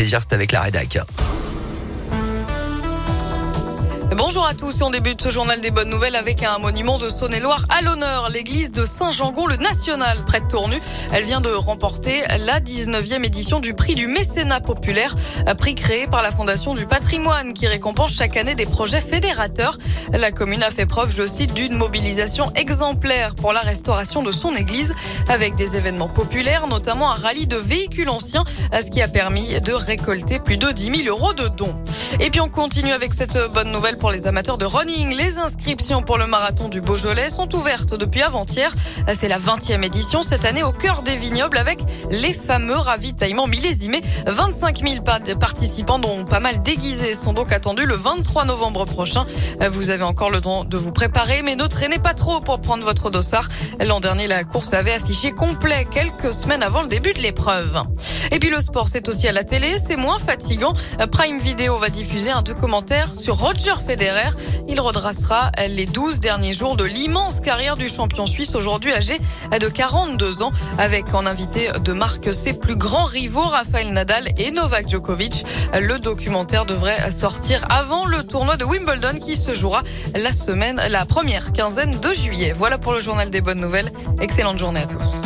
plaisir, c'était avec la rédac. Bonjour à tous et on débute ce journal des bonnes nouvelles avec un monument de Saône-et-Loire à l'honneur, l'église de Saint-Jangon, le National, près de Tournu. Elle vient de remporter la 19e édition du prix du mécénat populaire, prix créé par la Fondation du patrimoine qui récompense chaque année des projets fédérateurs. La commune a fait preuve, je cite, d'une mobilisation exemplaire pour la restauration de son église avec des événements populaires, notamment un rallye de véhicules anciens, ce qui a permis de récolter plus de 10 000 euros de dons. Et puis on continue avec cette bonne nouvelle pour les amateurs de running. Les inscriptions pour le marathon du Beaujolais sont ouvertes depuis avant-hier. C'est la 20e édition cette année au cœur des vignobles avec les fameux ravitaillements millésimés. 25 000 participants dont pas mal déguisés sont donc attendus le 23 novembre prochain. Vous avez encore le temps de vous préparer, mais ne traînez pas trop pour prendre votre dossard. L'an dernier, la course avait affiché complet quelques semaines avant le début de l'épreuve. Et puis le sport, c'est aussi à la télé, c'est moins fatigant. Prime Video va diffuser un documentaire sur Roger Federer. Il redressera les 12 derniers jours de l'immense carrière du champion suisse aujourd'hui âgé de 42 ans avec en invité de marque ses plus grands rivaux Rafael Nadal et Novak Djokovic. Le documentaire devrait sortir avant le tournoi de Wimbledon qui se jouera la semaine, la première quinzaine de juillet. Voilà pour le journal des bonnes nouvelles. Excellente journée à tous.